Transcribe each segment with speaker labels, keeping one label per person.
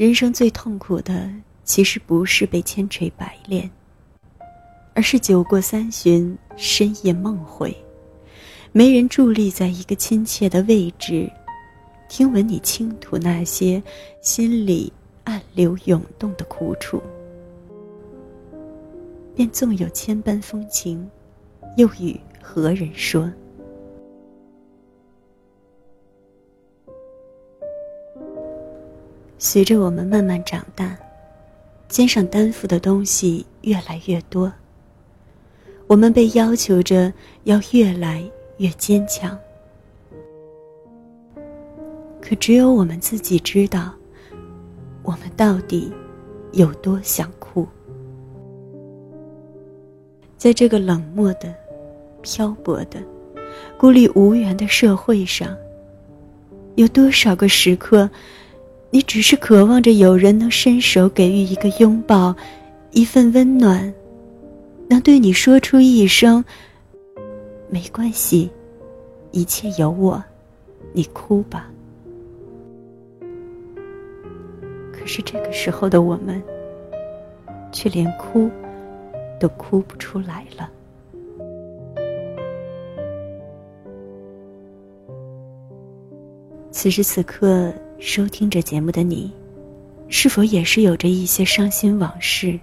Speaker 1: 人生最痛苦的，其实不是被千锤百炼，而是酒过三巡，深夜梦回，没人伫立在一个亲切的位置，听闻你倾吐那些心里暗流涌动的苦楚，便纵有千般风情，又与何人说？随着我们慢慢长大，肩上担负的东西越来越多。我们被要求着要越来越坚强，可只有我们自己知道，我们到底有多想哭。在这个冷漠的、漂泊的、孤立无援的社会上，有多少个时刻？你只是渴望着有人能伸手给予一个拥抱，一份温暖，能对你说出一声“没关系，一切有我，你哭吧。”可是这个时候的我们，却连哭都哭不出来了。此时此刻。收听着节目的你，是否也是有着一些伤心往事？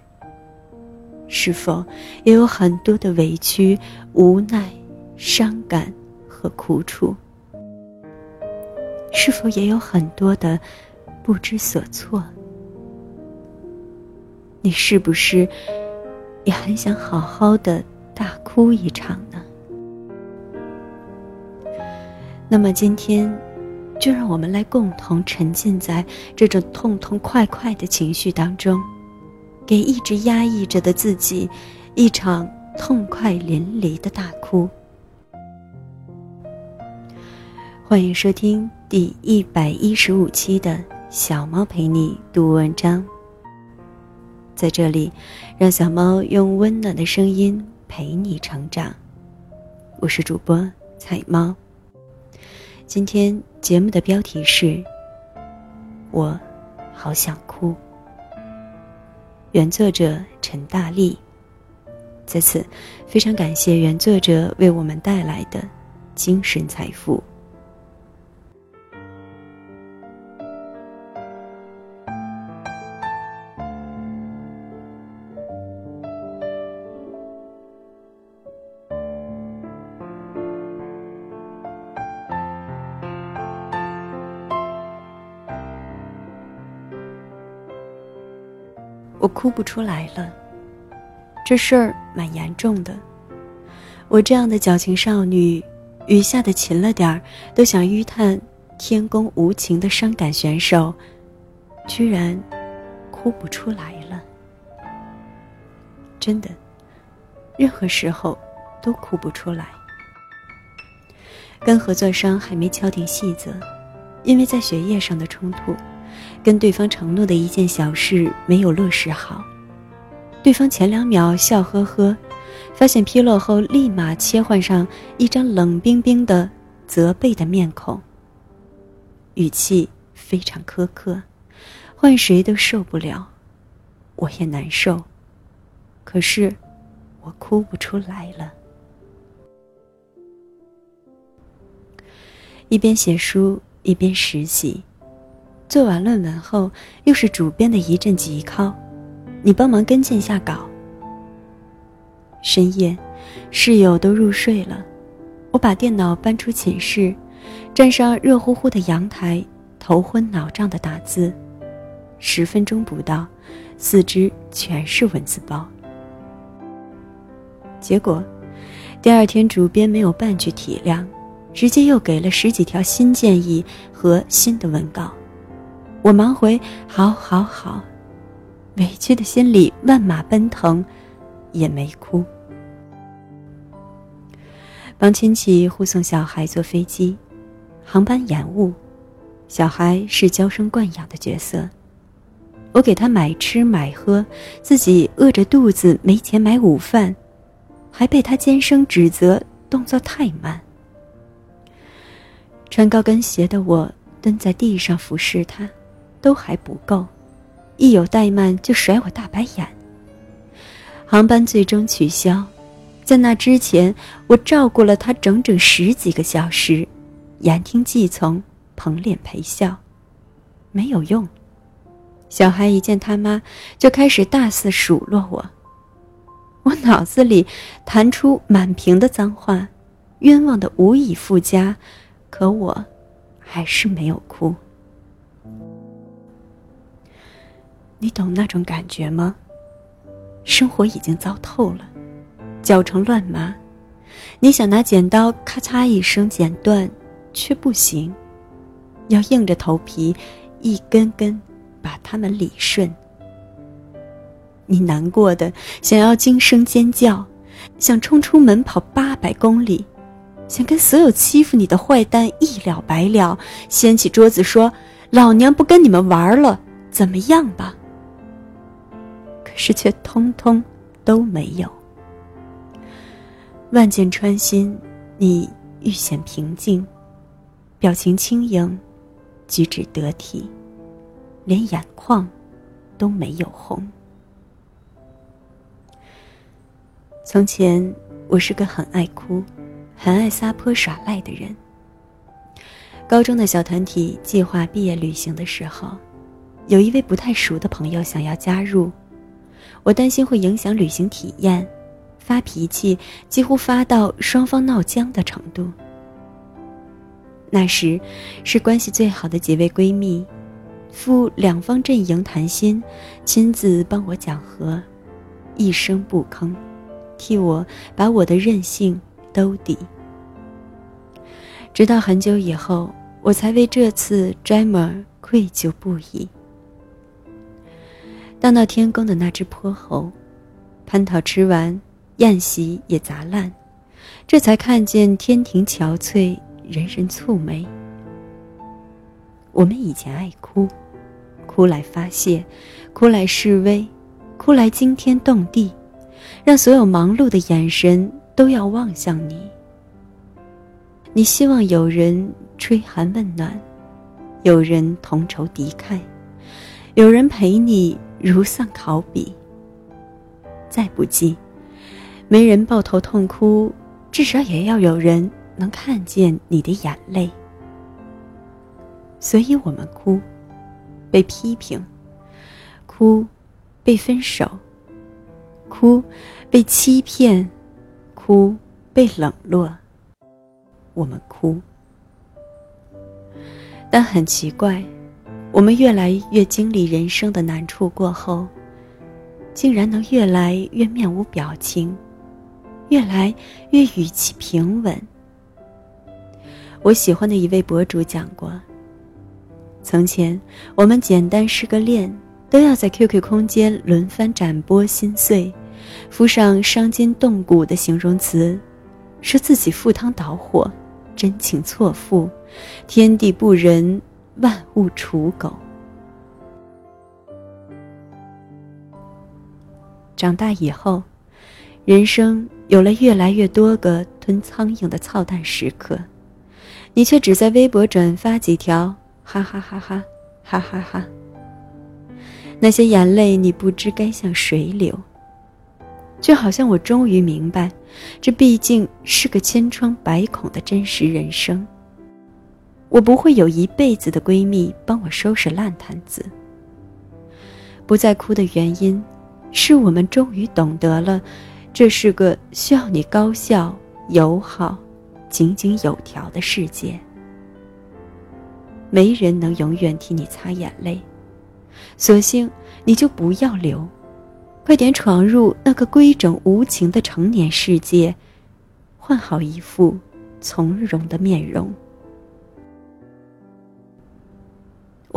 Speaker 1: 是否也有很多的委屈、无奈、伤感和苦楚？是否也有很多的不知所措？你是不是也很想好好的大哭一场呢？那么今天。就让我们来共同沉浸在这种痛痛快快的情绪当中，给一直压抑着的自己一场痛快淋漓的大哭。欢迎收听第一百一十五期的小猫陪你读文章。在这里，让小猫用温暖的声音陪你成长。我是主播彩猫。今天节目的标题是“我好想哭”，原作者陈大力。在此，非常感谢原作者为我们带来的精神财富。我哭不出来了，这事儿蛮严重的。我这样的矫情少女，雨下的勤了点儿，都想淤叹天公无情的伤感选手，居然哭不出来了。真的，任何时候都哭不出来。跟合作商还没敲定细则，因为在学业上的冲突。跟对方承诺的一件小事没有落实好，对方前两秒笑呵呵，发现纰漏后立马切换上一张冷冰冰的责备的面孔，语气非常苛刻，换谁都受不了，我也难受，可是我哭不出来了。一边写书一边实习。做完论文后，又是主编的一阵急考，你帮忙跟进下稿。深夜，室友都入睡了，我把电脑搬出寝室，站上热乎乎的阳台，头昏脑胀的打字，十分钟不到，四肢全是文字包。结果，第二天主编没有半句体谅，直接又给了十几条新建议和新的文稿。我忙回，好，好，好，委屈的心里万马奔腾，也没哭。帮亲戚护送小孩坐飞机，航班延误，小孩是娇生惯养的角色，我给他买吃买喝，自己饿着肚子没钱买午饭，还被他尖声指责动作太慢。穿高跟鞋的我蹲在地上俯视他。都还不够，一有怠慢就甩我大白眼。航班最终取消，在那之前，我照顾了他整整十几个小时，言听计从，捧脸陪笑，没有用。小孩一见他妈，就开始大肆数落我。我脑子里弹出满屏的脏话，冤枉的无以复加，可我还是没有哭。你懂那种感觉吗？生活已经糟透了，搅成乱麻，你想拿剪刀咔嚓一声剪断，却不行，要硬着头皮一根根把它们理顺。你难过的想要惊声尖叫，想冲出门跑八百公里，想跟所有欺负你的坏蛋一了百了，掀起桌子说：“老娘不跟你们玩了，怎么样吧？”是却通通都没有。万箭穿心，你愈显平静，表情轻盈，举止得体，连眼眶都没有红。从前，我是个很爱哭、很爱撒泼耍赖的人。高中的小团体计划毕业旅行的时候，有一位不太熟的朋友想要加入，我担心会影响旅行体验，发脾气几乎发到双方闹僵的程度。那时，是关系最好的几位闺蜜，赴两方阵营谈心，亲自帮我讲和，一声不吭。替我把我的任性兜底，直到很久以后，我才为这次 Jammer 愧疚不已。当到天宫的那只泼猴，蟠桃吃完，宴席也砸烂，这才看见天庭憔悴，人人蹙眉。我们以前爱哭，哭来发泄，哭来示威，哭来惊天动地。让所有忙碌的眼神都要望向你。你希望有人吹寒问暖，有人同仇敌忾，有人陪你如丧考妣。再不济，没人抱头痛哭，至少也要有人能看见你的眼泪。所以我们哭，被批评，哭，被分手。哭，被欺骗；哭，被冷落。我们哭，但很奇怪，我们越来越经历人生的难处过后，竟然能越来越面无表情，越来越语气平稳。我喜欢的一位博主讲过：从前，我们简单失个恋。都要在 QQ 空间轮番展播心碎，附上伤筋动骨的形容词，说自己赴汤蹈火，真情错付，天地不仁，万物刍狗。长大以后，人生有了越来越多个吞苍蝇的操蛋时刻，你却只在微博转发几条，哈哈哈哈，哈哈哈。那些眼泪，你不知该向谁流。就好像我终于明白，这毕竟是个千疮百孔的真实人生。我不会有一辈子的闺蜜帮我收拾烂摊子。不再哭的原因，是我们终于懂得了，这是个需要你高效、友好、井井有条的世界。没人能永远替你擦眼泪。索性你就不要留，快点闯入那个规整无情的成年世界，换好一副从容的面容。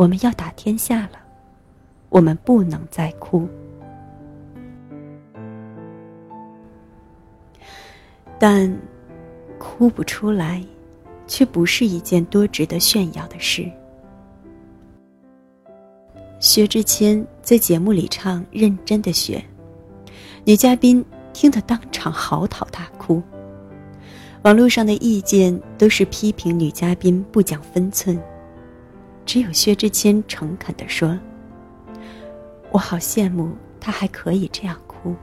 Speaker 1: 我们要打天下了，我们不能再哭。但哭不出来，却不是一件多值得炫耀的事。薛之谦在节目里唱《认真的雪》，女嘉宾听得当场嚎啕大哭。网络上的意见都是批评女嘉宾不讲分寸，只有薛之谦诚恳地说：“我好羡慕他还可以这样哭。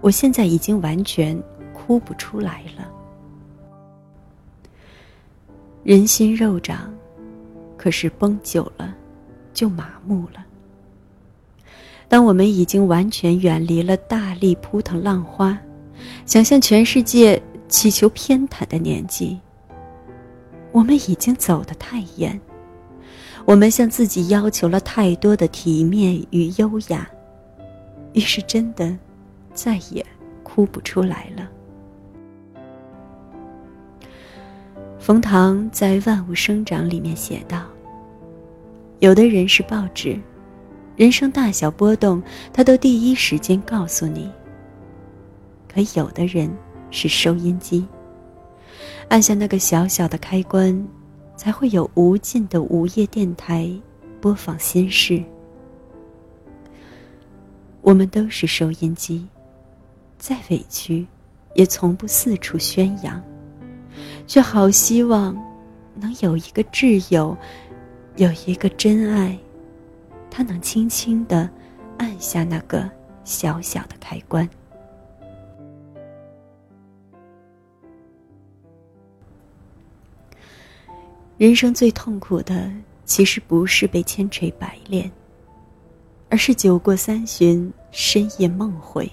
Speaker 1: 我现在已经完全哭不出来了。人心肉长，可是绷久了，就麻木了。当我们已经完全远离了大力扑腾浪花，想向全世界祈求偏袒的年纪，我们已经走得太远。我们向自己要求了太多的体面与优雅，于是真的再也哭不出来了。冯唐在《万物生长》里面写道：“有的人是报纸，人生大小波动，他都第一时间告诉你。可有的人是收音机，按下那个小小的开关，才会有无尽的午夜电台播放心事。我们都是收音机，再委屈，也从不四处宣扬。”却好希望，能有一个挚友，有一个真爱，他能轻轻的按下那个小小的开关。人生最痛苦的，其实不是被千锤百炼，而是酒过三巡，深夜梦回，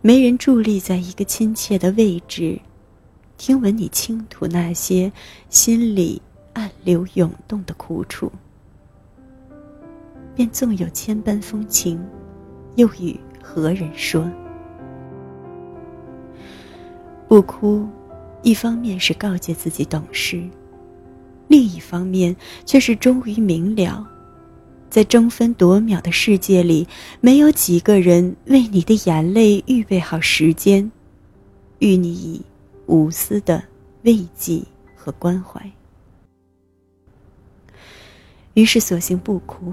Speaker 1: 没人伫立在一个亲切的位置。听闻你倾吐那些心里暗流涌动的苦楚，便纵有千般风情，又与何人说？不哭，一方面是告诫自己懂事，另一方面却是终于明了，在争分夺秒的世界里，没有几个人为你的眼泪预备好时间，与你以。无私的慰藉和关怀，于是索性不哭，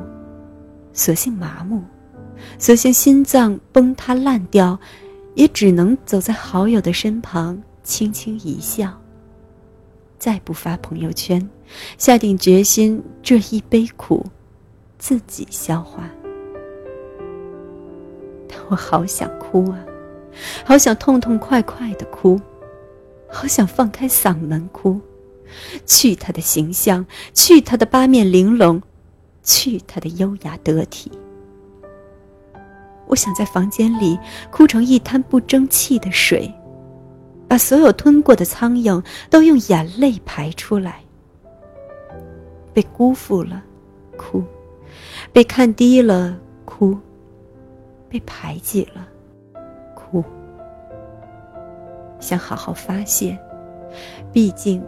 Speaker 1: 索性麻木，索性心脏崩塌烂掉，也只能走在好友的身旁，轻轻一笑。再不发朋友圈，下定决心这一杯苦，自己消化。但我好想哭啊，好想痛痛快快的哭。好想放开嗓门哭，去他的形象，去他的八面玲珑，去他的优雅得体。我想在房间里哭成一滩不争气的水，把所有吞过的苍蝇都用眼泪排出来。被辜负了，哭；被看低了，哭；被排挤了，哭。想好好发泄，毕竟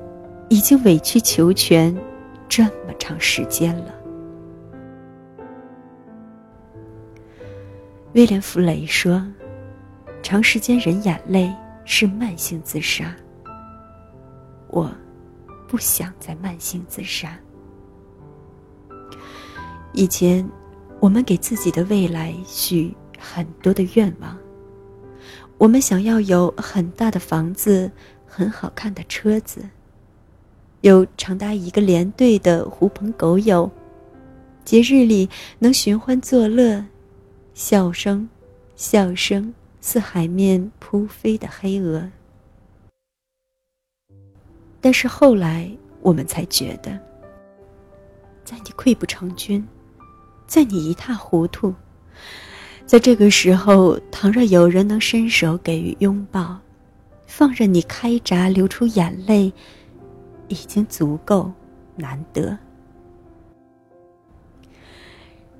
Speaker 1: 已经委曲求全这么长时间了。威廉·弗雷说：“长时间忍眼泪是慢性自杀。”我不想再慢性自杀。以前，我们给自己的未来许很多的愿望。我们想要有很大的房子，很好看的车子，有长达一个连队的狐朋狗友，节日里能寻欢作乐，笑声，笑声似海面扑飞的黑鹅。但是后来我们才觉得，在你溃不成军，在你一塌糊涂。在这个时候，倘若有人能伸手给予拥抱，放任你开闸流出眼泪，已经足够难得。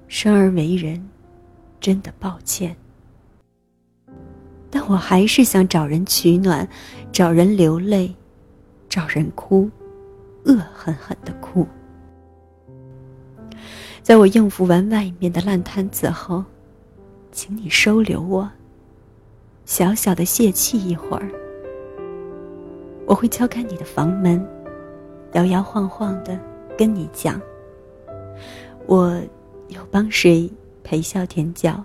Speaker 1: 生而为人，真的抱歉，但我还是想找人取暖，找人流泪，找人哭，恶狠狠的哭。在我应付完外面的烂摊子后。请你收留我，小小的泄气一会儿。我会敲开你的房门，摇摇晃晃的跟你讲，我有帮谁陪笑甜角，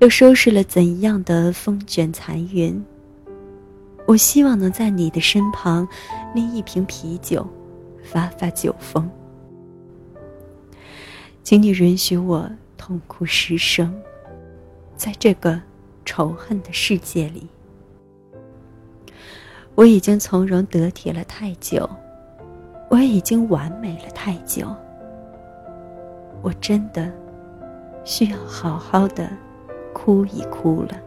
Speaker 1: 又收拾了怎样的风卷残云。我希望能在你的身旁拎一瓶啤酒，发发酒疯。请你允许我。痛哭失声，在这个仇恨的世界里，我已经从容得体了太久，我已经完美了太久，我真的需要好好的哭一哭了。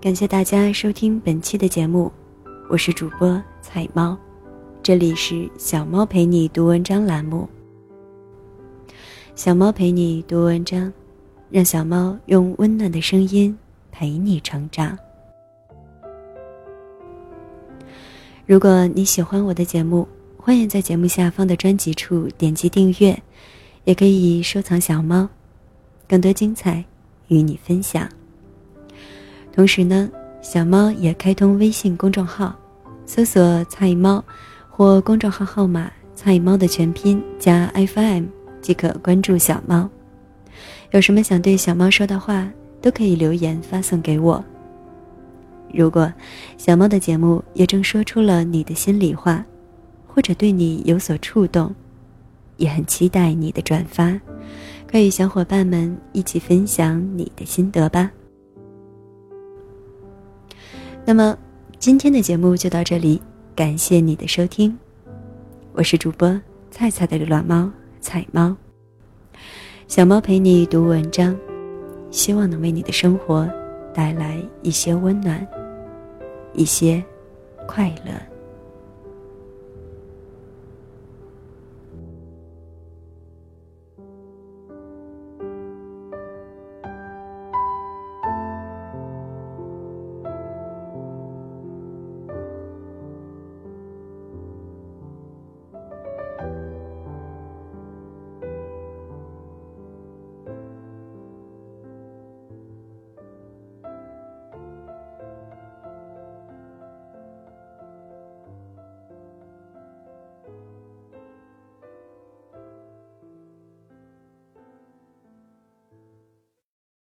Speaker 1: 感谢大家收听本期的节目，我是主播彩猫，这里是小猫陪你读文章栏目。小猫陪你读文章，让小猫用温暖的声音陪你成长。如果你喜欢我的节目，欢迎在节目下方的专辑处点击订阅，也可以收藏小猫，更多精彩与你分享。同时呢，小猫也开通微信公众号，搜索“菜猫”或公众号号码“菜猫”的全拼加 FM 即可关注小猫。有什么想对小猫说的话，都可以留言发送给我。如果小猫的节目也正说出了你的心里话，或者对你有所触动，也很期待你的转发，可以小伙伴们一起分享你的心得吧。那么，今天的节目就到这里，感谢你的收听，我是主播菜菜的流浪猫彩猫。小猫陪你读文章，希望能为你的生活带来一些温暖，一些快乐。